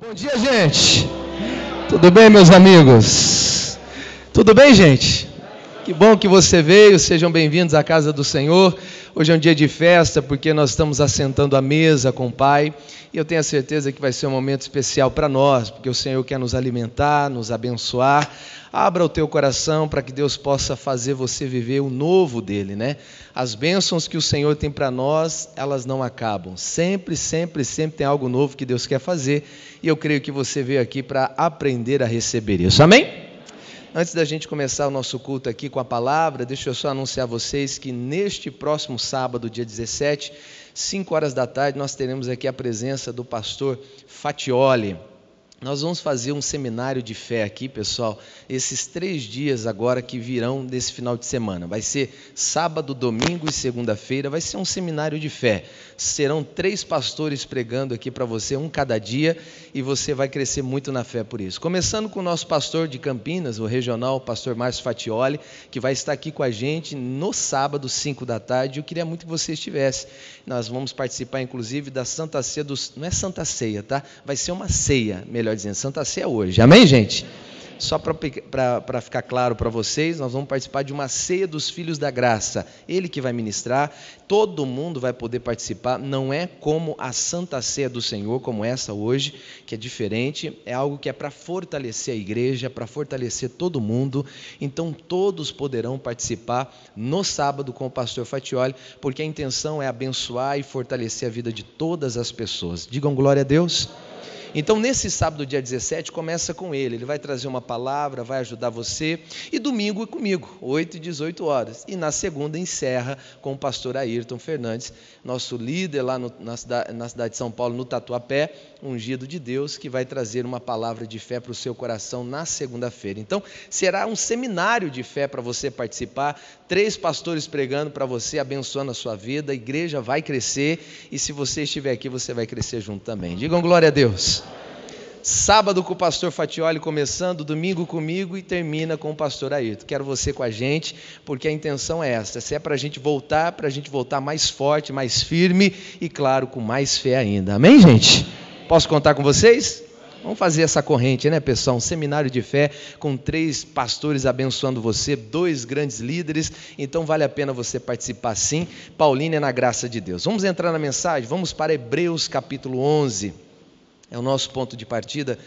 Bom dia, gente. Tudo bem, meus amigos? Tudo bem, gente? Que bom que você veio. Sejam bem-vindos à casa do Senhor. Hoje é um dia de festa porque nós estamos assentando à mesa com o Pai. E eu tenho a certeza que vai ser um momento especial para nós, porque o Senhor quer nos alimentar, nos abençoar. Abra o teu coração para que Deus possa fazer você viver o novo dele, né? As bênçãos que o Senhor tem para nós, elas não acabam. Sempre, sempre, sempre tem algo novo que Deus quer fazer. E eu creio que você veio aqui para aprender a receber isso. Amém? Antes da gente começar o nosso culto aqui com a palavra, deixa eu só anunciar a vocês que neste próximo sábado, dia 17, 5 horas da tarde, nós teremos aqui a presença do pastor Fatioli. Nós vamos fazer um seminário de fé aqui, pessoal, esses três dias agora que virão desse final de semana. Vai ser sábado, domingo e segunda-feira, vai ser um seminário de fé. Serão três pastores pregando aqui para você, um cada dia, e você vai crescer muito na fé por isso. Começando com o nosso pastor de Campinas, o regional, o pastor Márcio Fatioli, que vai estar aqui com a gente no sábado, 5 da tarde. Eu queria muito que você estivesse. Nós vamos participar, inclusive, da Santa Ceia dos. Não é Santa Ceia, tá? Vai ser uma ceia, melhor dizendo, Santa Ceia hoje. Amém, gente? Só para ficar claro para vocês, nós vamos participar de uma ceia dos filhos da graça. Ele que vai ministrar, todo mundo vai poder participar. Não é como a Santa Ceia do Senhor, como essa hoje, que é diferente. É algo que é para fortalecer a igreja, para fortalecer todo mundo. Então todos poderão participar no sábado com o pastor Fatioli, porque a intenção é abençoar e fortalecer a vida de todas as pessoas. Digam glória a Deus. Então, nesse sábado, dia 17, começa com ele. Ele vai trazer uma palavra, vai ajudar você. E domingo é comigo, 8 e 18 horas. E na segunda, encerra com o pastor Ayrton Fernandes, nosso líder lá no, na, cidade, na cidade de São Paulo, no Tatuapé, ungido de Deus, que vai trazer uma palavra de fé para o seu coração na segunda-feira. Então, será um seminário de fé para você participar. Três pastores pregando para você, abençoando a sua vida. A igreja vai crescer. E se você estiver aqui, você vai crescer junto também. Digam glória a Deus. Sábado com o pastor Fatioli começando, domingo comigo e termina com o pastor Ayrton. Quero você com a gente, porque a intenção é essa. Se é para a gente voltar, para a gente voltar mais forte, mais firme e, claro, com mais fé ainda. Amém, gente? Posso contar com vocês? Vamos fazer essa corrente, né, pessoal? Um seminário de fé com três pastores abençoando você, dois grandes líderes. Então vale a pena você participar sim. Paulina é na graça de Deus. Vamos entrar na mensagem? Vamos para Hebreus capítulo 11 é o nosso ponto de partida.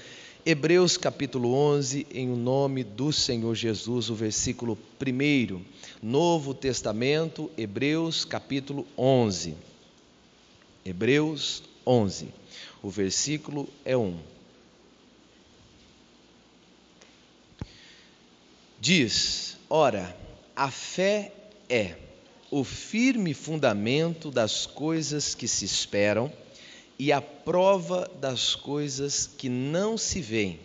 Hebreus capítulo 11, em o nome do Senhor Jesus, o versículo 1. Novo Testamento, Hebreus capítulo 11. Hebreus 11, o versículo é 1. Diz: Ora, a fé é o firme fundamento das coisas que se esperam e a prova das coisas que não se veem,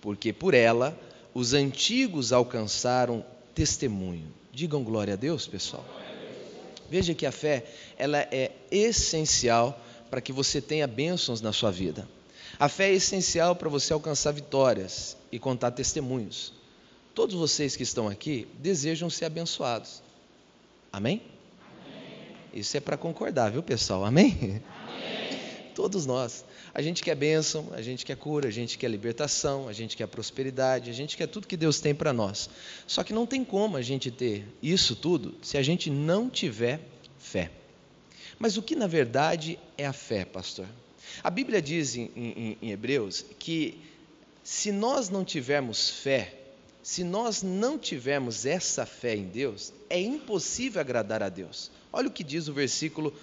porque por ela os antigos alcançaram testemunho. Digam glória a Deus, pessoal. Veja que a fé, ela é essencial para que você tenha bênçãos na sua vida. A fé é essencial para você alcançar vitórias e contar testemunhos. Todos vocês que estão aqui desejam ser abençoados. Amém? Amém. Isso é para concordar, viu, pessoal? Amém? Todos nós. A gente quer bênção, a gente quer cura, a gente quer libertação, a gente quer prosperidade, a gente quer tudo que Deus tem para nós. Só que não tem como a gente ter isso tudo se a gente não tiver fé. Mas o que na verdade é a fé, pastor? A Bíblia diz em, em, em Hebreus que se nós não tivermos fé, se nós não tivermos essa fé em Deus, é impossível agradar a Deus. Olha o que diz o versículo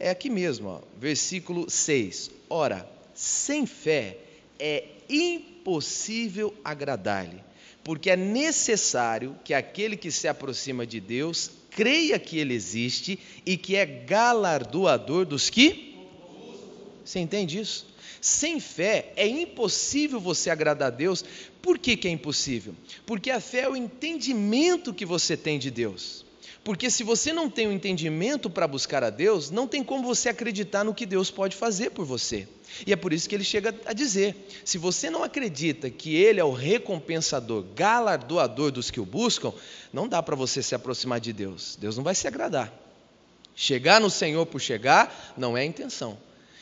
é aqui mesmo, ó, versículo 6. Ora, sem fé é impossível agradar-lhe, porque é necessário que aquele que se aproxima de Deus creia que ele existe e que é galardoador dos que. Você entende isso? Sem fé é impossível você agradar a Deus. Por que, que é impossível? Porque a fé é o entendimento que você tem de Deus. Porque se você não tem o um entendimento para buscar a Deus, não tem como você acreditar no que Deus pode fazer por você. E é por isso que ele chega a dizer: se você não acredita que Ele é o recompensador, galardoador dos que o buscam, não dá para você se aproximar de Deus. Deus não vai se agradar. Chegar no Senhor por chegar não é a intenção.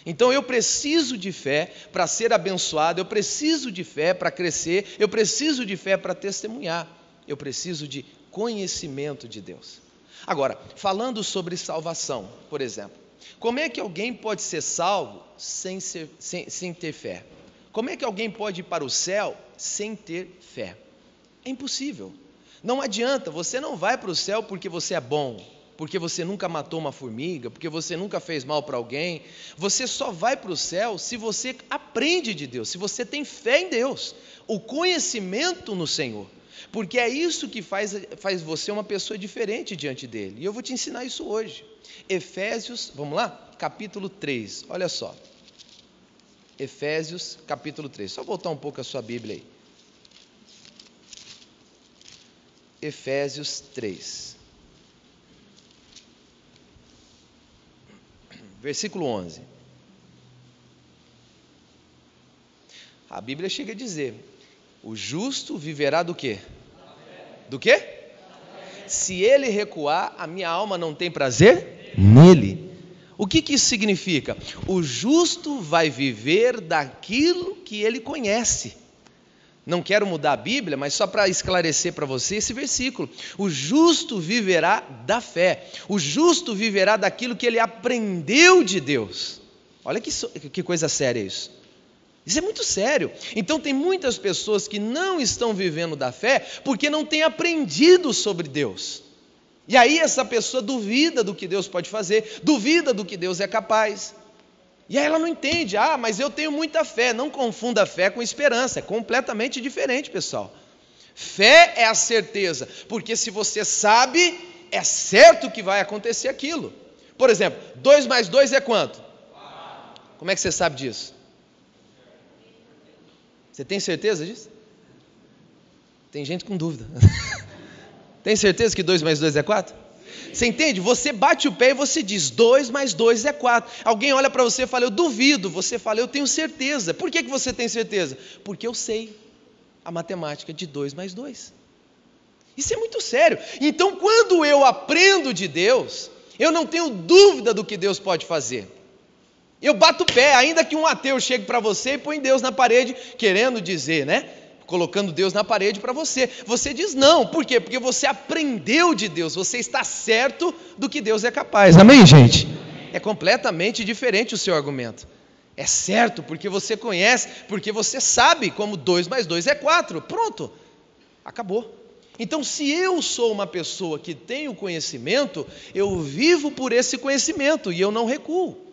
Então eu preciso de fé para ser abençoado, eu preciso de fé para crescer, eu preciso de fé para testemunhar, eu preciso de conhecimento de Deus. Agora, falando sobre salvação, por exemplo, como é que alguém pode ser salvo sem, ser, sem, sem ter fé? Como é que alguém pode ir para o céu sem ter fé? É impossível. Não adianta, você não vai para o céu porque você é bom, porque você nunca matou uma formiga, porque você nunca fez mal para alguém. Você só vai para o céu se você aprende de Deus, se você tem fé em Deus, o conhecimento no Senhor. Porque é isso que faz, faz você uma pessoa diferente diante dele. E eu vou te ensinar isso hoje. Efésios, vamos lá? Capítulo 3, olha só. Efésios, capítulo 3. Só voltar um pouco a sua Bíblia aí. Efésios 3. versículo 11. A Bíblia chega a dizer: o justo viverá do quê? Do quê? Se ele recuar, a minha alma não tem prazer nele. O que, que isso significa? O justo vai viver daquilo que ele conhece. Não quero mudar a Bíblia, mas só para esclarecer para você esse versículo. O justo viverá da fé. O justo viverá daquilo que ele aprendeu de Deus. Olha que, que coisa séria isso. Isso é muito sério. Então, tem muitas pessoas que não estão vivendo da fé porque não têm aprendido sobre Deus. E aí, essa pessoa duvida do que Deus pode fazer, duvida do que Deus é capaz. E aí ela não entende, ah, mas eu tenho muita fé. Não confunda fé com esperança, é completamente diferente, pessoal. Fé é a certeza, porque se você sabe, é certo que vai acontecer aquilo. Por exemplo, 2 mais 2 é quanto? Como é que você sabe disso? Você tem certeza disso? Tem gente com dúvida. tem certeza que 2 mais 2 é 4? Você entende? Você bate o pé e você diz: 2 mais 2 é 4. Alguém olha para você e fala: Eu duvido. Você fala: Eu tenho certeza. Por que, que você tem certeza? Porque eu sei a matemática de 2 mais 2. Isso é muito sério. Então, quando eu aprendo de Deus, eu não tenho dúvida do que Deus pode fazer. Eu bato o pé, ainda que um ateu chegue para você e põe Deus na parede, querendo dizer, né? colocando Deus na parede para você. Você diz não, por quê? Porque você aprendeu de Deus, você está certo do que Deus é capaz. Amém, gente? É completamente diferente o seu argumento. É certo, porque você conhece, porque você sabe como 2 mais 2 é 4. Pronto, acabou. Então, se eu sou uma pessoa que tem o conhecimento, eu vivo por esse conhecimento e eu não recuo.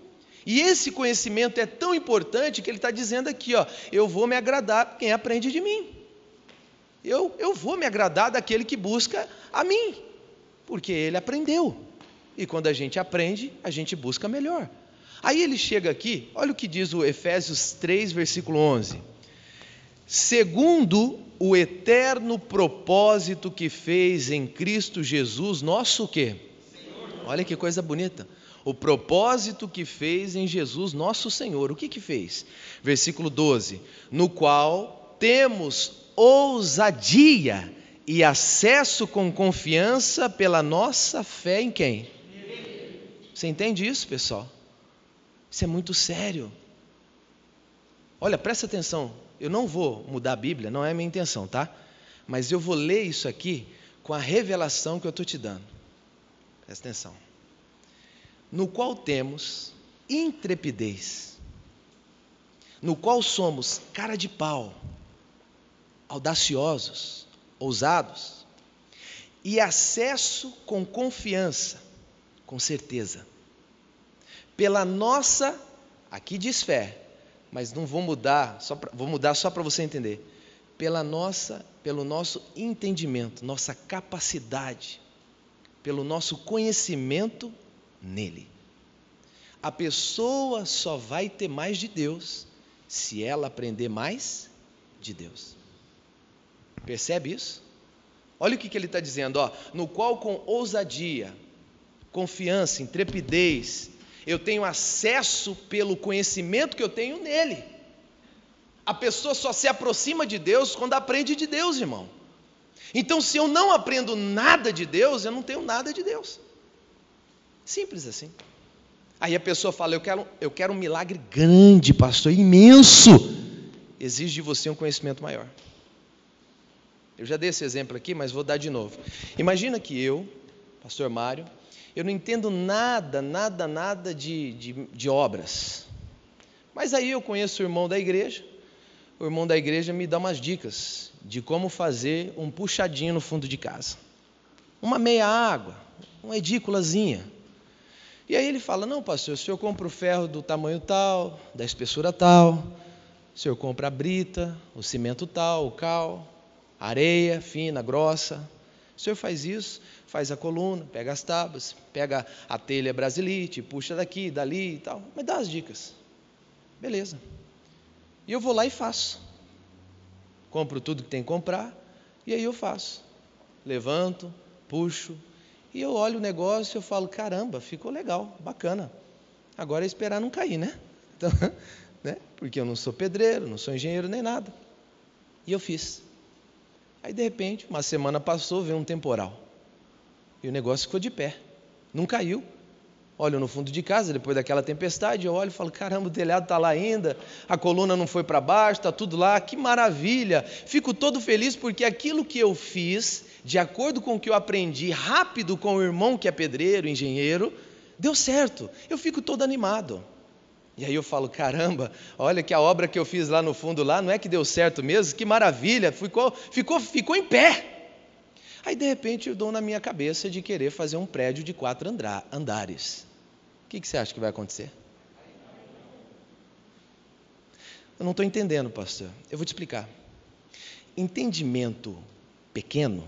E esse conhecimento é tão importante que ele está dizendo aqui: ó, eu vou me agradar quem aprende de mim. Eu, eu vou me agradar daquele que busca a mim, porque ele aprendeu. E quando a gente aprende, a gente busca melhor. Aí ele chega aqui, olha o que diz o Efésios 3, versículo 11. Segundo o eterno propósito que fez em Cristo Jesus, nosso quê? Olha que coisa bonita o propósito que fez em Jesus nosso Senhor. O que que fez? Versículo 12: No qual temos ousadia e acesso com confiança pela nossa fé em quem? Você entende isso, pessoal? Isso é muito sério. Olha, presta atenção. Eu não vou mudar a Bíblia, não é a minha intenção, tá? Mas eu vou ler isso aqui com a revelação que eu estou te dando. Presta atenção no qual temos intrepidez, no qual somos cara de pau, audaciosos, ousados, e acesso com confiança, com certeza, pela nossa, aqui diz fé, mas não vou mudar, só pra, vou mudar só para você entender, pela nossa, pelo nosso entendimento, nossa capacidade, pelo nosso conhecimento nele. A pessoa só vai ter mais de Deus se ela aprender mais de Deus. Percebe isso? Olha o que, que ele está dizendo, ó, no qual com ousadia, confiança, intrepidez, eu tenho acesso pelo conhecimento que eu tenho nele. A pessoa só se aproxima de Deus quando aprende de Deus, irmão. Então, se eu não aprendo nada de Deus, eu não tenho nada de Deus. Simples assim. Aí a pessoa fala: Eu quero, eu quero um milagre grande, pastor, imenso. Exige de você um conhecimento maior. Eu já dei esse exemplo aqui, mas vou dar de novo. Imagina que eu, pastor Mário, eu não entendo nada, nada, nada de, de, de obras. Mas aí eu conheço o irmão da igreja, o irmão da igreja me dá umas dicas de como fazer um puxadinho no fundo de casa. Uma meia água, uma edículazinha. E aí ele fala: Não, pastor, o senhor compra o ferro do tamanho tal, da espessura tal, o senhor compra a brita, o cimento tal, o cal, areia fina, grossa. O senhor faz isso, faz a coluna, pega as tábuas, pega a telha brasilite, puxa daqui, dali e tal. Mas dá as dicas. Beleza. E eu vou lá e faço. Compro tudo que tem que comprar, e aí eu faço. Levanto, puxo, e eu olho o negócio e falo, caramba, ficou legal, bacana. Agora é esperar não cair, né? Então, né? Porque eu não sou pedreiro, não sou engenheiro nem nada. E eu fiz. Aí de repente, uma semana passou, veio um temporal. E o negócio ficou de pé. Não caiu. Olho no fundo de casa, depois daquela tempestade, eu olho e falo: caramba, o telhado está lá ainda, a coluna não foi para baixo, está tudo lá, que maravilha. Fico todo feliz porque aquilo que eu fiz, de acordo com o que eu aprendi rápido com o irmão que é pedreiro, engenheiro, deu certo. Eu fico todo animado. E aí eu falo: caramba, olha que a obra que eu fiz lá no fundo, lá, não é que deu certo mesmo, que maravilha, ficou, ficou, ficou em pé. Aí de repente eu dou na minha cabeça de querer fazer um prédio de quatro andares. O que, que você acha que vai acontecer? Eu não estou entendendo, pastor. Eu vou te explicar. Entendimento pequeno,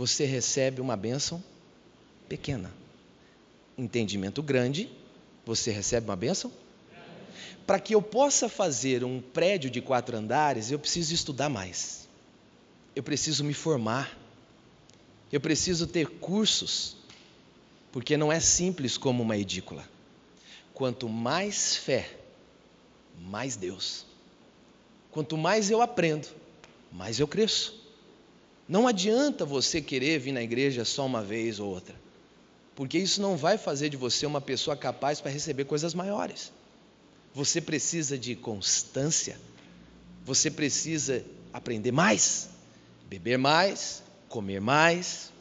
você recebe uma bênção pequena. Entendimento grande, você recebe uma bênção? Para que eu possa fazer um prédio de quatro andares, eu preciso estudar mais eu preciso me formar, eu preciso ter cursos, porque não é simples como uma edícula. Quanto mais fé, mais Deus. Quanto mais eu aprendo, mais eu cresço. Não adianta você querer vir na igreja só uma vez ou outra, porque isso não vai fazer de você uma pessoa capaz para receber coisas maiores. Você precisa de constância, você precisa aprender mais beber mais, comer mais.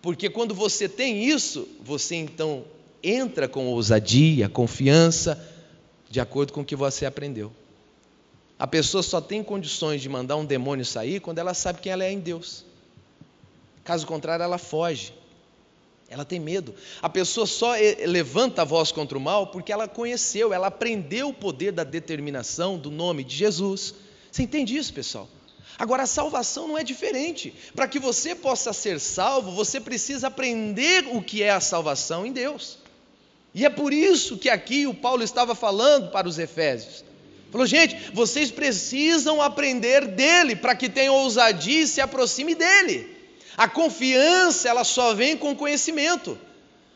Porque quando você tem isso, você então entra com ousadia, confiança, de acordo com o que você aprendeu. A pessoa só tem condições de mandar um demônio sair quando ela sabe quem ela é em Deus. Caso contrário, ela foge. Ela tem medo. A pessoa só levanta a voz contra o mal porque ela conheceu, ela aprendeu o poder da determinação do nome de Jesus. Você entende isso, pessoal? Agora, a salvação não é diferente. Para que você possa ser salvo, você precisa aprender o que é a salvação em Deus. E é por isso que aqui o Paulo estava falando para os Efésios. Falou, gente, vocês precisam aprender dele para que tenham ousadia e se aproxime dele. A confiança, ela só vem com conhecimento.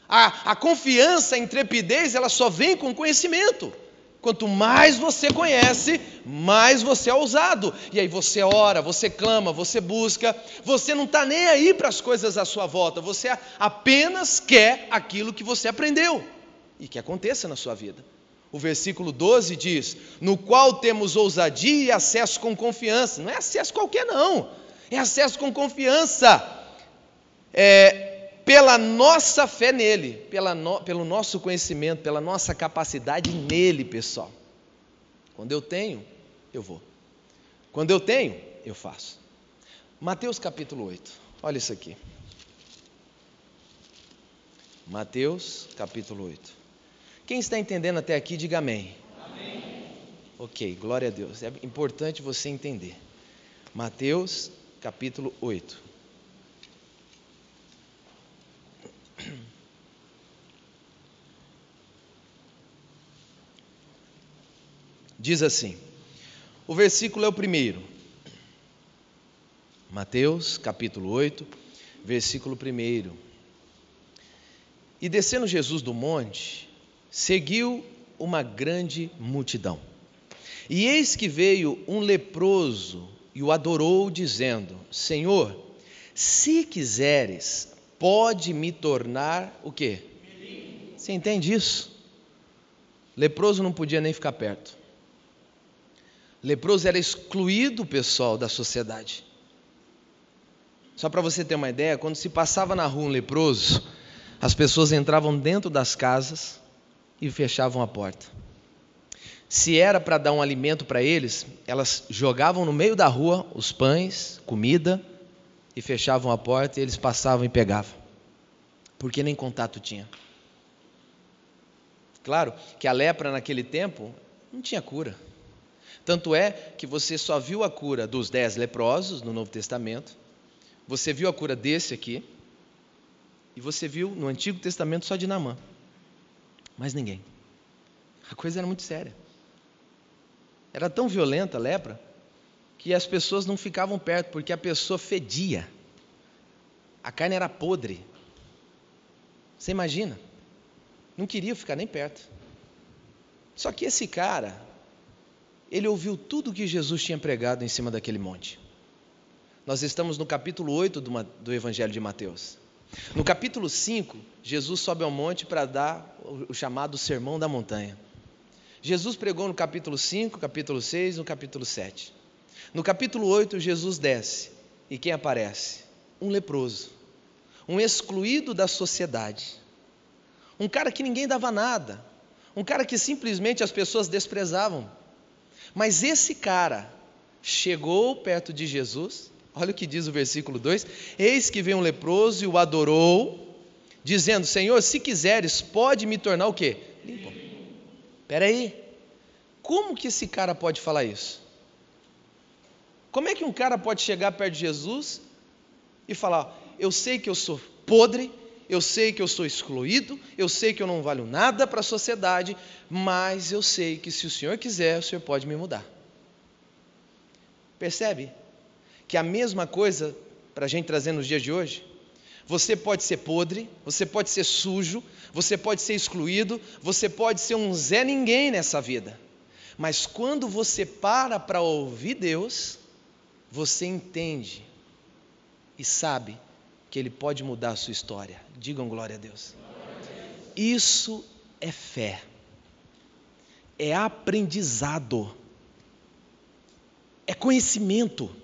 A, a confiança, a intrepidez, ela só vem com conhecimento. Quanto mais você conhece, mais você é ousado. E aí você ora, você clama, você busca, você não está nem aí para as coisas à sua volta, você apenas quer aquilo que você aprendeu e que aconteça na sua vida. O versículo 12 diz: No qual temos ousadia e acesso com confiança. Não é acesso qualquer, não, é acesso com confiança. É, pela nossa fé nele, pela no, pelo nosso conhecimento, pela nossa capacidade nele, pessoal. Quando eu tenho, eu vou. Quando eu tenho, eu faço. Mateus capítulo 8, olha isso aqui. Mateus capítulo 8. Quem está entendendo até aqui, diga amém. Amém. Ok, glória a Deus. É importante você entender. Mateus capítulo 8. Diz assim: o versículo é o primeiro. Mateus capítulo 8, versículo 1. E descendo Jesus do monte, seguiu uma grande multidão. E eis que veio um leproso e o adorou, dizendo: Senhor, se quiseres, pode me tornar o quê? Você entende isso? Leproso não podia nem ficar perto. Leproso era excluído, pessoal, da sociedade. Só para você ter uma ideia, quando se passava na rua um leproso, as pessoas entravam dentro das casas e fechavam a porta. Se era para dar um alimento para eles, elas jogavam no meio da rua os pães, comida, e fechavam a porta e eles passavam e pegavam. Porque nem contato tinha. Claro que a lepra naquele tempo não tinha cura. Tanto é que você só viu a cura dos dez leprosos no Novo Testamento, você viu a cura desse aqui, e você viu no Antigo Testamento só de Namã. Mais ninguém. A coisa era muito séria. Era tão violenta a lepra que as pessoas não ficavam perto, porque a pessoa fedia. A carne era podre. Você imagina? Não queria ficar nem perto. Só que esse cara, ele ouviu tudo que Jesus tinha pregado em cima daquele monte. Nós estamos no capítulo 8 do, do Evangelho de Mateus. No capítulo 5, Jesus sobe ao monte para dar o chamado Sermão da Montanha. Jesus pregou no capítulo 5, capítulo 6, no capítulo 7. No capítulo 8, Jesus desce. E quem aparece? Um leproso, um excluído da sociedade, um cara que ninguém dava nada, um cara que simplesmente as pessoas desprezavam. Mas esse cara chegou perto de Jesus, olha o que diz o versículo 2: Eis que veio um leproso e o adorou, dizendo: Senhor, se quiseres, pode me tornar o quê? Limpo. Espera aí, como que esse cara pode falar isso? Como é que um cara pode chegar perto de Jesus e falar: Eu sei que eu sou podre, eu sei que eu sou excluído, eu sei que eu não valho nada para a sociedade, mas eu sei que se o Senhor quiser, o Senhor pode me mudar. Percebe? Que a mesma coisa para a gente trazer nos dias de hoje. Você pode ser podre, você pode ser sujo, você pode ser excluído, você pode ser um Zé Ninguém nessa vida. Mas quando você para para ouvir Deus, você entende e sabe que Ele pode mudar a sua história. Digam glória a Deus. Isso é fé, é aprendizado, é conhecimento.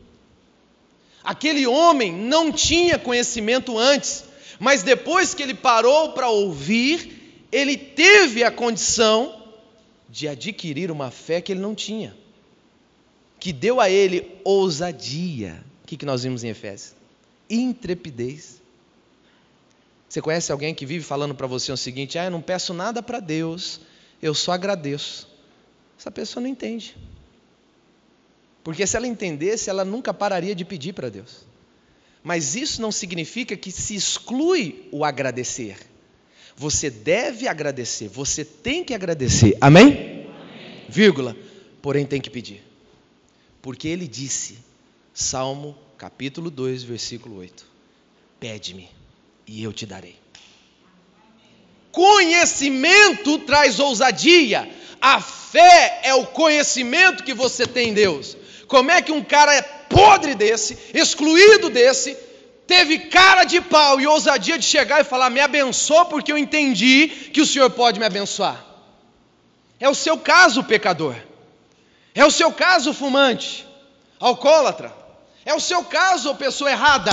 Aquele homem não tinha conhecimento antes, mas depois que ele parou para ouvir, ele teve a condição de adquirir uma fé que ele não tinha que deu a ele ousadia. O que, que nós vimos em Efésios? Intrepidez. Você conhece alguém que vive falando para você o seguinte: ah, eu não peço nada para Deus, eu só agradeço. Essa pessoa não entende. Porque se ela entendesse, ela nunca pararia de pedir para Deus. Mas isso não significa que se exclui o agradecer. Você deve agradecer, você tem que agradecer. Amém? Amém. Vírgula. Porém tem que pedir. Porque ele disse, Salmo capítulo 2, versículo 8: Pede-me e eu te darei. Conhecimento traz ousadia. A fé é o conhecimento que você tem em Deus. Como é que um cara é podre desse, excluído desse, teve cara de pau e ousadia de chegar e falar: Me abençoa porque eu entendi que o Senhor pode me abençoar? É o seu caso, pecador. É o seu caso, fumante, alcoólatra. É o seu caso, pessoa errada.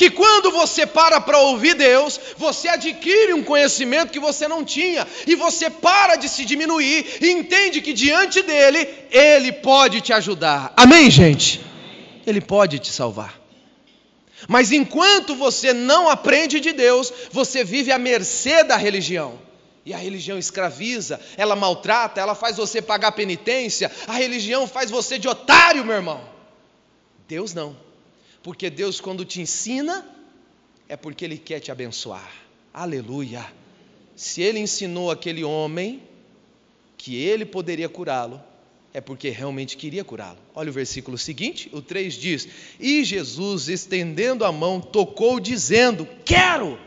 Que quando você para para ouvir Deus, você adquire um conhecimento que você não tinha, e você para de se diminuir e entende que diante dele, ele pode te ajudar. Amém, gente? Ele pode te salvar. Mas enquanto você não aprende de Deus, você vive à mercê da religião. E a religião escraviza, ela maltrata, ela faz você pagar penitência, a religião faz você de otário, meu irmão. Deus não. Porque Deus, quando te ensina, é porque Ele quer te abençoar. Aleluia. Se Ele ensinou aquele homem que ele poderia curá-lo, é porque realmente queria curá-lo. Olha o versículo seguinte, o 3 diz: E Jesus, estendendo a mão, tocou, dizendo: Quero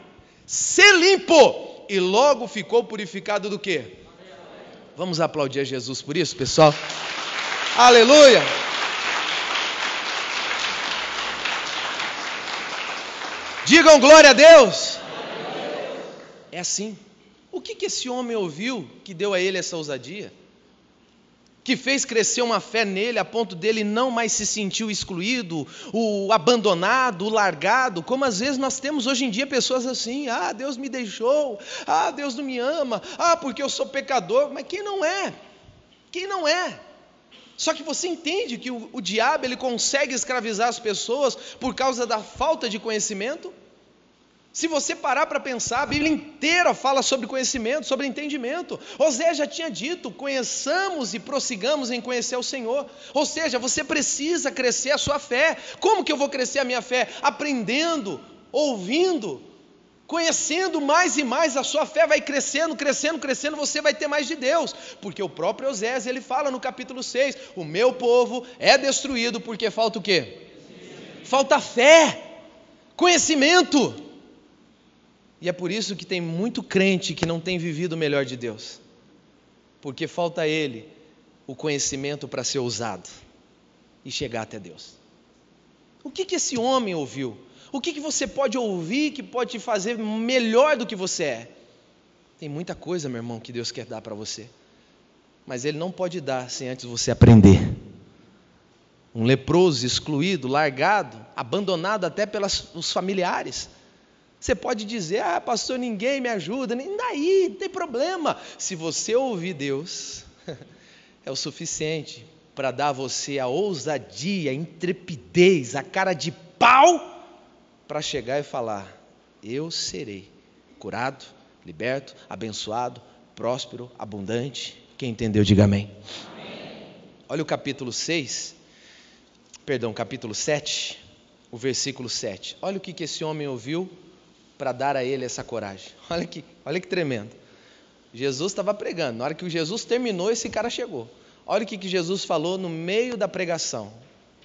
ser limpo e logo ficou purificado do que? Vamos aplaudir a Jesus por isso, pessoal? Aleluia! Digam glória a Deus! É assim. O que, que esse homem ouviu que deu a ele essa ousadia? que fez crescer uma fé nele a ponto dele não mais se sentir excluído, o abandonado, o largado, como às vezes nós temos hoje em dia pessoas assim: ah, Deus me deixou, ah, Deus não me ama, ah, porque eu sou pecador. Mas quem não é? Quem não é? Só que você entende que o, o diabo ele consegue escravizar as pessoas por causa da falta de conhecimento? Se você parar para pensar, a Bíblia inteira fala sobre conhecimento, sobre entendimento. Osé já tinha dito: conheçamos e prossigamos em conhecer o Senhor. Ou seja, você precisa crescer a sua fé. Como que eu vou crescer a minha fé? Aprendendo, ouvindo, conhecendo mais e mais. A sua fé vai crescendo, crescendo, crescendo. Você vai ter mais de Deus, porque o próprio Osés ele fala no capítulo 6: O meu povo é destruído porque falta o quê? Falta fé, conhecimento. E é por isso que tem muito crente que não tem vivido o melhor de Deus, porque falta a ele o conhecimento para ser usado e chegar até Deus. O que, que esse homem ouviu? O que, que você pode ouvir que pode te fazer melhor do que você é? Tem muita coisa, meu irmão, que Deus quer dar para você, mas Ele não pode dar sem antes você aprender. Um leproso, excluído, largado, abandonado até pelos familiares você pode dizer, ah, pastor, ninguém me ajuda, nem daí, não tem problema. Se você ouvir Deus, é o suficiente para dar a você a ousadia, a intrepidez, a cara de pau, para chegar e falar: Eu serei curado, liberto, abençoado, próspero, abundante. Quem entendeu, diga amém. Olha o capítulo 6, perdão, capítulo 7, o versículo 7. Olha o que, que esse homem ouviu para dar a ele essa coragem. Olha que, olha que tremendo. Jesus estava pregando. Na hora que Jesus terminou, esse cara chegou. Olha o que, que Jesus falou no meio da pregação.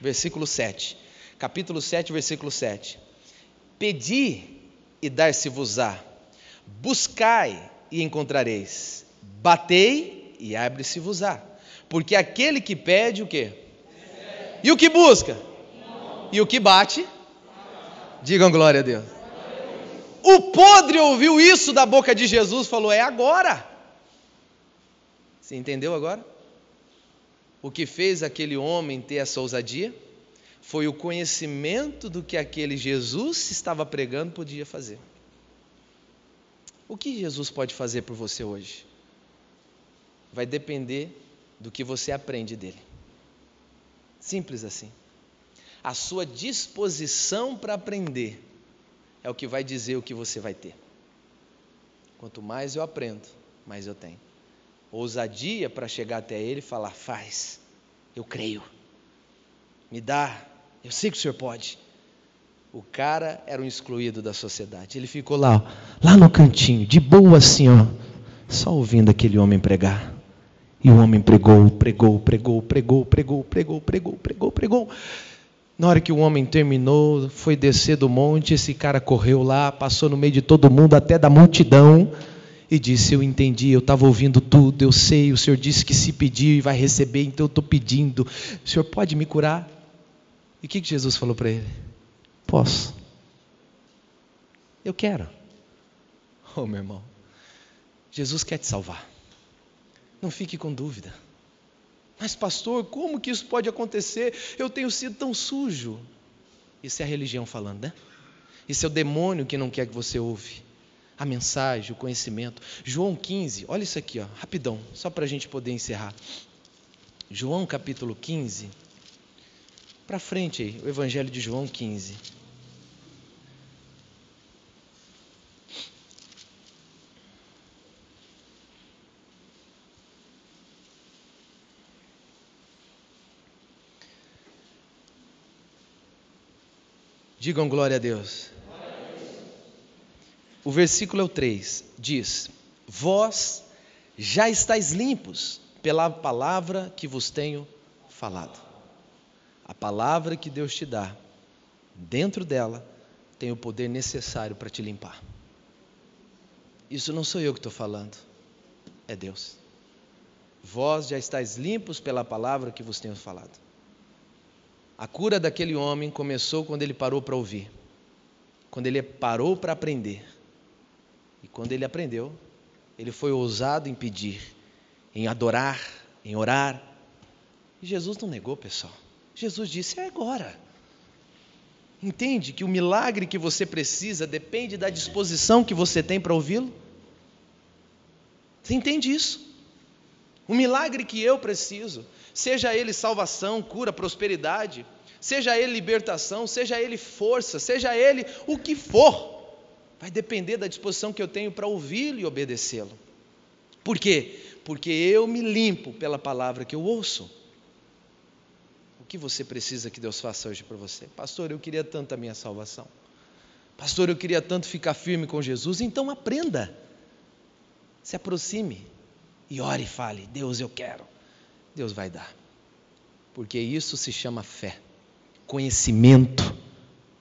Versículo 7. Capítulo 7, versículo 7. Pedi e dar-se-vos-á. Buscai e encontrareis. Batei e abre-se-vos-á. Porque aquele que pede o quê? E o que busca? E o que bate? Digam glória a Deus. O podre ouviu isso da boca de Jesus falou: É agora. Você entendeu agora? O que fez aquele homem ter essa ousadia foi o conhecimento do que aquele Jesus estava pregando podia fazer. O que Jesus pode fazer por você hoje? Vai depender do que você aprende dele. Simples assim. A sua disposição para aprender é o que vai dizer o que você vai ter. Quanto mais eu aprendo, mais eu tenho. Ousadia para chegar até Ele e falar: faz, eu creio, me dá, eu sei que o Senhor pode. O cara era um excluído da sociedade. Ele ficou lá, lá no cantinho, de boa assim, ó, só ouvindo aquele homem pregar. E o homem pregou, pregou, pregou, pregou, pregou, pregou, pregou, pregou, pregou. Na hora que o homem terminou, foi descer do monte, esse cara correu lá, passou no meio de todo mundo, até da multidão, e disse: Eu entendi, eu estava ouvindo tudo, eu sei, o Senhor disse que se pedir vai receber, então eu estou pedindo. O Senhor pode me curar? E o que, Jesus falou para ele? Posso. Eu quero. Oh, meu irmão, Jesus quer te salvar. Não fique com dúvida. Mas, pastor, como que isso pode acontecer? Eu tenho sido tão sujo. Isso é a religião falando, né? Isso é o demônio que não quer que você ouve. A mensagem, o conhecimento. João 15, olha isso aqui, ó, rapidão, só para a gente poder encerrar. João capítulo 15. Para frente aí, o Evangelho de João 15. Digam glória a Deus. O versículo é o 3, diz: Vós já estáis limpos pela palavra que vos tenho falado. A palavra que Deus te dá, dentro dela, tem o poder necessário para te limpar. Isso não sou eu que estou falando, é Deus. Vós já estáis limpos pela palavra que vos tenho falado. A cura daquele homem começou quando ele parou para ouvir, quando ele parou para aprender. E quando ele aprendeu, ele foi ousado em pedir, em adorar, em orar. E Jesus não negou, pessoal. Jesus disse: é agora. Entende que o milagre que você precisa depende da disposição que você tem para ouvi-lo? Você entende isso? O milagre que eu preciso, seja ele salvação, cura, prosperidade, seja ele libertação, seja ele força, seja ele o que for, vai depender da disposição que eu tenho para ouvi-lo e obedecê-lo. Por quê? Porque eu me limpo pela palavra que eu ouço. O que você precisa que Deus faça hoje para você? Pastor, eu queria tanto a minha salvação. Pastor, eu queria tanto ficar firme com Jesus. Então aprenda. Se aproxime e ore e fale: Deus, eu quero. Deus vai dar. Porque isso se chama fé, conhecimento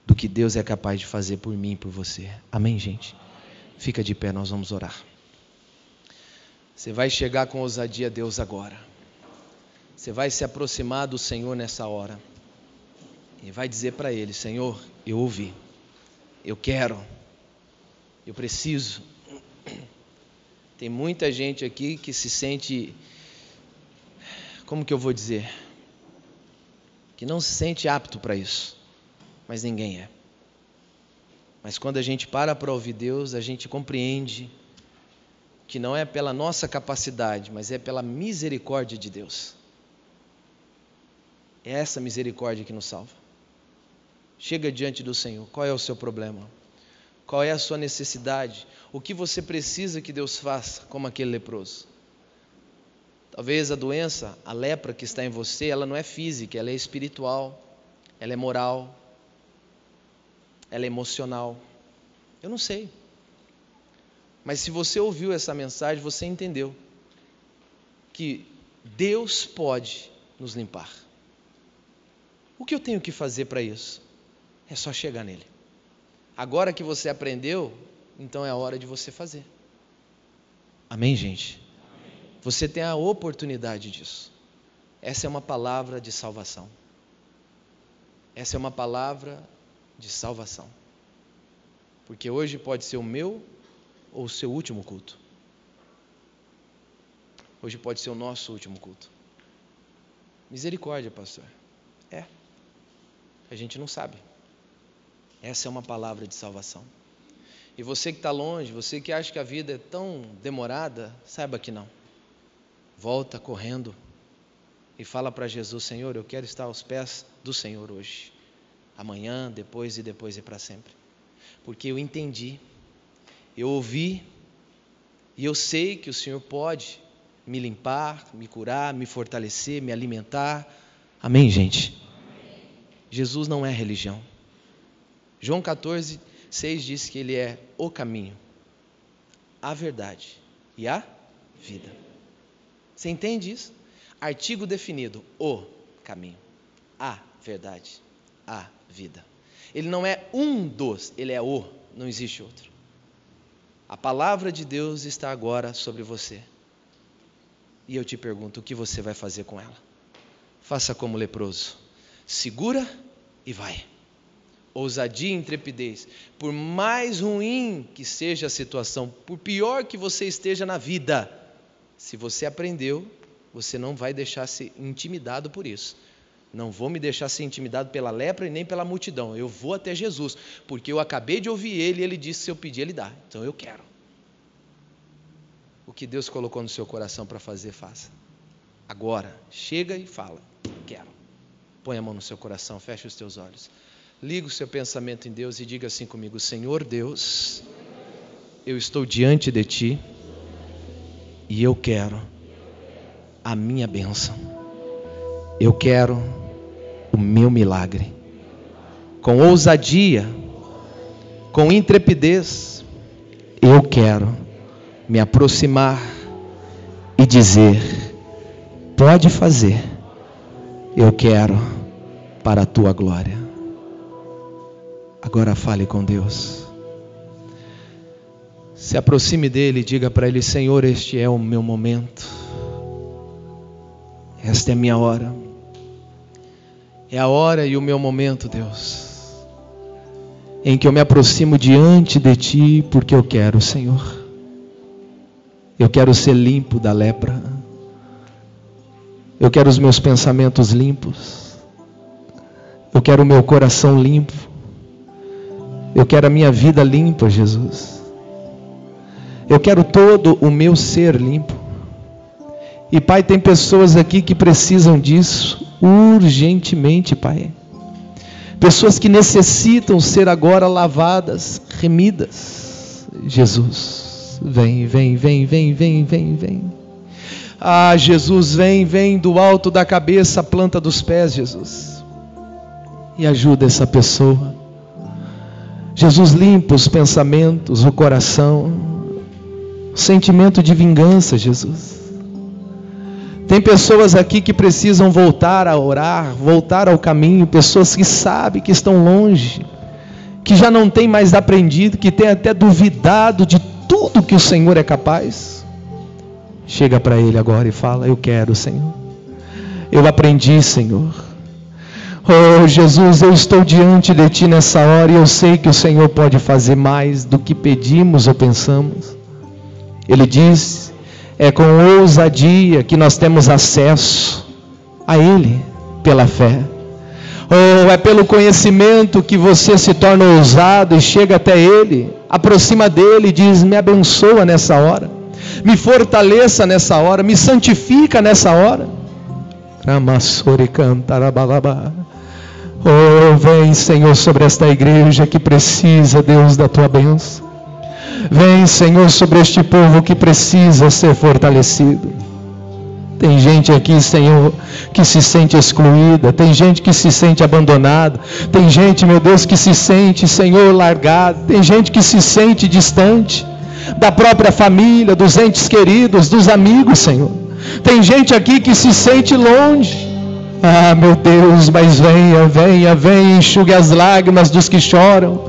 do que Deus é capaz de fazer por mim e por você. Amém, gente? Fica de pé, nós vamos orar. Você vai chegar com ousadia a Deus agora. Você vai se aproximar do Senhor nessa hora. E vai dizer para Ele: Senhor, eu ouvi. Eu quero. Eu preciso. Tem muita gente aqui que se sente, como que eu vou dizer? Que não se sente apto para isso, mas ninguém é. Mas quando a gente para para ouvir Deus, a gente compreende que não é pela nossa capacidade, mas é pela misericórdia de Deus. É essa misericórdia que nos salva. Chega diante do Senhor, qual é o seu problema? Qual é a sua necessidade? O que você precisa que Deus faça, como aquele leproso? Talvez a doença, a lepra que está em você, ela não é física, ela é espiritual, ela é moral, ela é emocional. Eu não sei. Mas se você ouviu essa mensagem, você entendeu que Deus pode nos limpar. O que eu tenho que fazer para isso? É só chegar nele. Agora que você aprendeu, então é a hora de você fazer. Amém, gente? Você tem a oportunidade disso. Essa é uma palavra de salvação. Essa é uma palavra de salvação. Porque hoje pode ser o meu ou o seu último culto. Hoje pode ser o nosso último culto. Misericórdia, pastor. É. A gente não sabe. Essa é uma palavra de salvação. E você que está longe, você que acha que a vida é tão demorada, saiba que não. Volta correndo e fala para Jesus: Senhor, eu quero estar aos pés do Senhor hoje, amanhã, depois e depois e para sempre. Porque eu entendi, eu ouvi e eu sei que o Senhor pode me limpar, me curar, me fortalecer, me alimentar. Amém, gente? Jesus não é religião. João 14, 6 diz que ele é o caminho, a verdade e a vida. Você entende isso? Artigo definido: o caminho, a verdade, a vida. Ele não é um dos, ele é o, não existe outro. A palavra de Deus está agora sobre você. E eu te pergunto: o que você vai fazer com ela? Faça como leproso, segura e vai ousadia e intrepidez. Por mais ruim que seja a situação, por pior que você esteja na vida, se você aprendeu, você não vai deixar ser intimidado por isso. Não vou me deixar ser intimidado pela lepra e nem pela multidão. Eu vou até Jesus, porque eu acabei de ouvir ele e ele disse: se eu pedir, ele dá. Então eu quero. O que Deus colocou no seu coração para fazer, faça. Agora, chega e fala: quero. Põe a mão no seu coração, feche os teus olhos. Liga o seu pensamento em Deus e diga assim comigo: Senhor Deus, eu estou diante de Ti e eu quero a minha bênção. Eu quero o meu milagre. Com ousadia, com intrepidez, eu quero me aproximar e dizer: pode fazer, eu quero para a tua glória. Agora fale com Deus. Se aproxime dele e diga para ele: Senhor, este é o meu momento. Esta é a minha hora. É a hora e o meu momento, Deus, em que eu me aproximo diante de Ti porque eu quero, Senhor. Eu quero ser limpo da lepra. Eu quero os meus pensamentos limpos. Eu quero o meu coração limpo. Eu quero a minha vida limpa, Jesus. Eu quero todo o meu ser limpo. E Pai, tem pessoas aqui que precisam disso urgentemente, Pai. Pessoas que necessitam ser agora lavadas, remidas. Jesus, vem, vem, vem, vem, vem, vem, vem. Ah, Jesus, vem, vem do alto da cabeça, planta dos pés, Jesus. E ajuda essa pessoa. Jesus limpa os pensamentos, o coração, sentimento de vingança, Jesus. Tem pessoas aqui que precisam voltar a orar, voltar ao caminho, pessoas que sabem que estão longe, que já não têm mais aprendido, que têm até duvidado de tudo que o Senhor é capaz. Chega para Ele agora e fala: Eu quero, Senhor. Eu aprendi, Senhor. Oh Jesus, eu estou diante de Ti nessa hora e eu sei que o Senhor pode fazer mais do que pedimos ou pensamos. Ele diz: é com ousadia que nós temos acesso a Ele pela fé. Ou oh, é pelo conhecimento que você se torna ousado e chega até Ele, aproxima dele e diz: Me abençoa nessa hora me fortaleça nessa hora, me santifica nessa hora. Oh, vem, Senhor, sobre esta igreja que precisa, Deus, da tua bênção. Vem, Senhor, sobre este povo que precisa ser fortalecido. Tem gente aqui, Senhor, que se sente excluída, tem gente que se sente abandonada, tem gente, meu Deus, que se sente, Senhor, largado, tem gente que se sente distante da própria família, dos entes queridos, dos amigos, Senhor. Tem gente aqui que se sente longe. Ah, meu Deus, mas venha, venha, venha, enxugue as lágrimas dos que choram.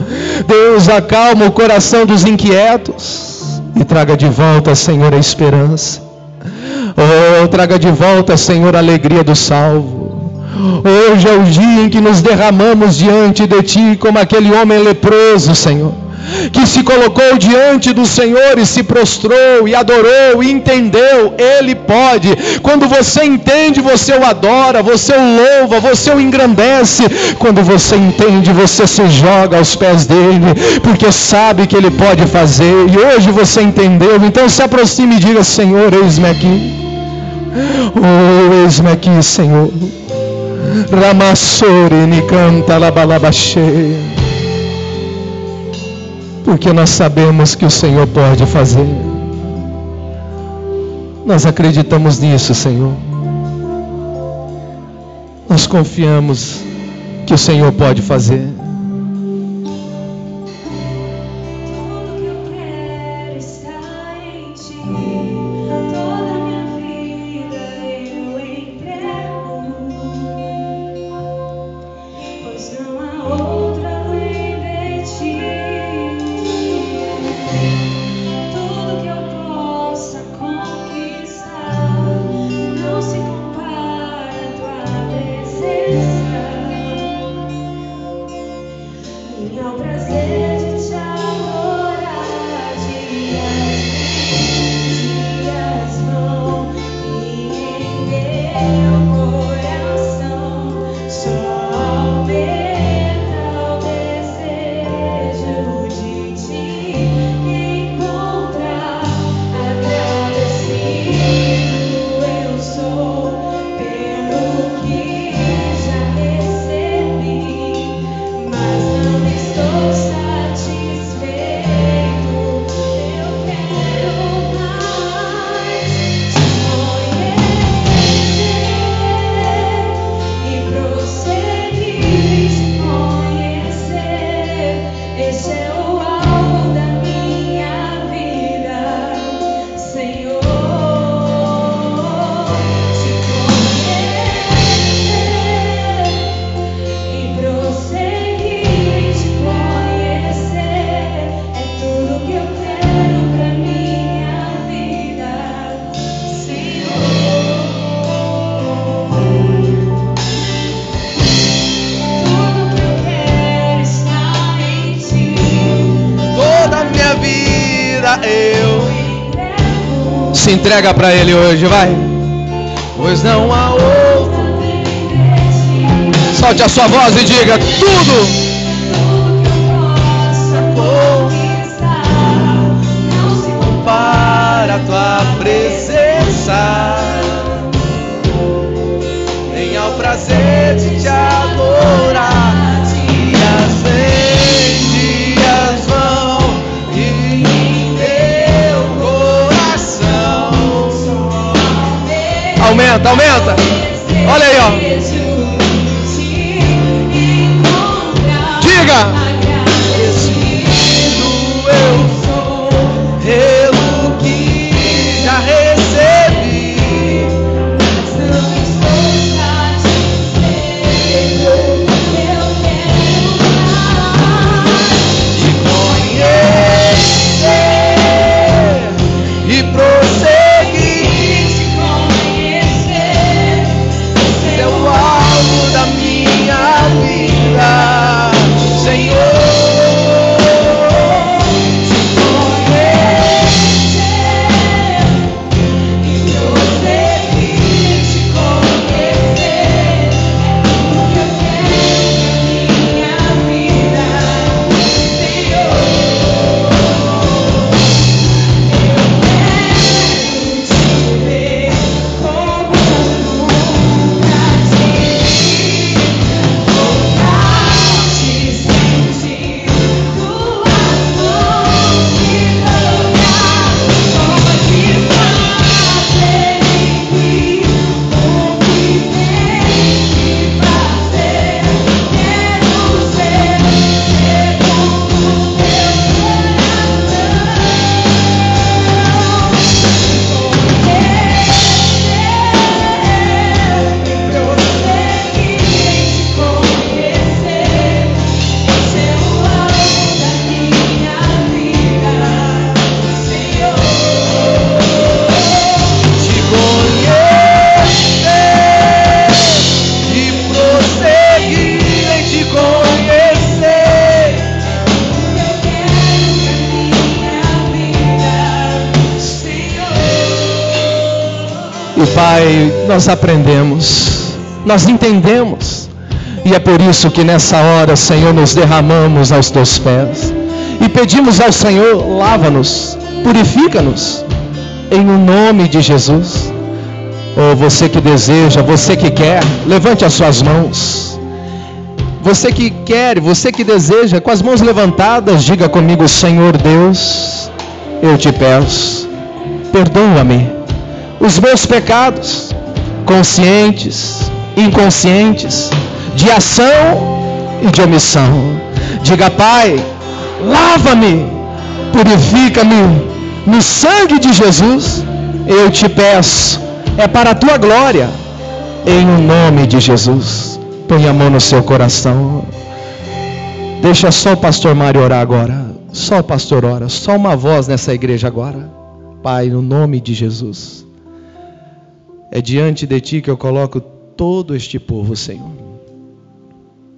Deus, acalma o coração dos inquietos e traga de volta, Senhor, a esperança. Oh, traga de volta, Senhor, a alegria do salvo. Hoje é o dia em que nos derramamos diante de Ti como aquele homem leproso, Senhor que se colocou diante do Senhor e se prostrou e adorou e entendeu, Ele pode. Quando você entende, você o adora, você o louva, você o engrandece. Quando você entende, você se joga aos pés dele, porque sabe que Ele pode fazer. E hoje você entendeu, então se aproxime e diga: Senhor, eis-me aqui. Oh, eis-me aqui, Senhor. Ramassore canta la balabaxê porque nós sabemos que o Senhor pode fazer. Nós acreditamos nisso, Senhor. Nós confiamos que o Senhor pode fazer. Entrega para Ele hoje, vai. Pois não há outro. Solte a sua voz e diga tudo. Para a tua presença, nem ao prazer de te adorar. Aumenta, aumenta. Olha aí, ó. Nós aprendemos, nós entendemos, e é por isso que nessa hora, Senhor, nos derramamos aos teus pés e pedimos ao Senhor: lava-nos, purifica-nos, em o nome de Jesus. Oh, você que deseja, você que quer, levante as suas mãos. Você que quer, você que deseja, com as mãos levantadas, diga comigo: Senhor Deus, eu te peço, perdoa-me os meus pecados, conscientes, inconscientes, de ação e de omissão. Diga, Pai, lava-me, purifica-me no sangue de Jesus. Eu te peço, é para a tua glória, em nome de Jesus. Põe a mão no seu coração. Deixa só o pastor Mário orar agora. Só o pastor ora. Só uma voz nessa igreja agora. Pai, no nome de Jesus. É diante de ti que eu coloco todo este povo, Senhor.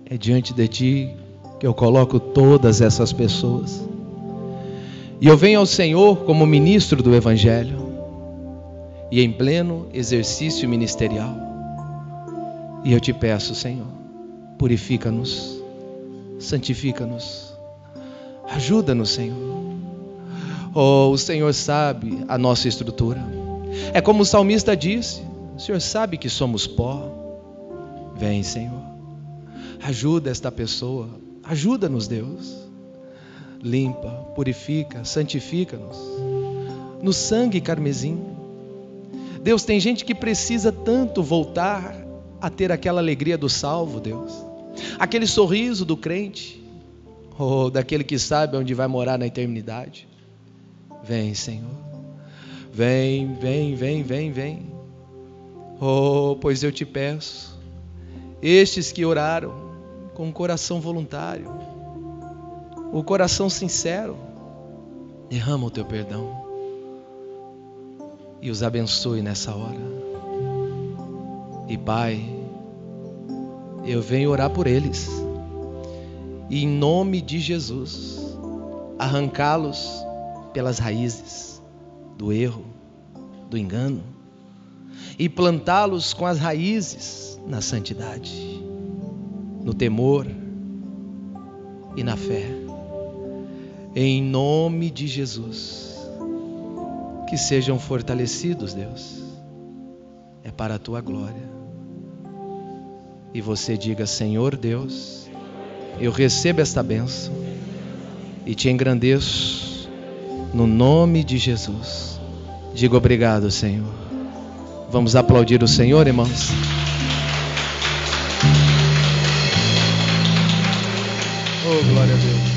É diante de ti que eu coloco todas essas pessoas. E eu venho ao Senhor como ministro do Evangelho e em pleno exercício ministerial. E eu te peço, Senhor, purifica-nos, santifica-nos, ajuda-nos, Senhor. Oh, o Senhor sabe a nossa estrutura. É como o salmista disse: O Senhor sabe que somos pó. Vem, Senhor. Ajuda esta pessoa. Ajuda-nos, Deus. Limpa, purifica, santifica-nos. No sangue carmesim. Deus, tem gente que precisa tanto voltar a ter aquela alegria do salvo, Deus. Aquele sorriso do crente. Ou oh, daquele que sabe onde vai morar na eternidade. Vem, Senhor. Vem, vem, vem, vem, vem. Oh, pois eu te peço, estes que oraram com o coração voluntário, o coração sincero, derrama o teu perdão e os abençoe nessa hora. E Pai, eu venho orar por eles, e em nome de Jesus, arrancá-los pelas raízes do erro, do engano e plantá-los com as raízes na santidade, no temor e na fé. Em nome de Jesus, que sejam fortalecidos, Deus, é para a tua glória. E você diga: Senhor Deus, eu recebo esta bênção e te engrandeço no nome de Jesus. Diga obrigado, Senhor. Vamos aplaudir o Senhor, irmãos. Oh, glória a Deus.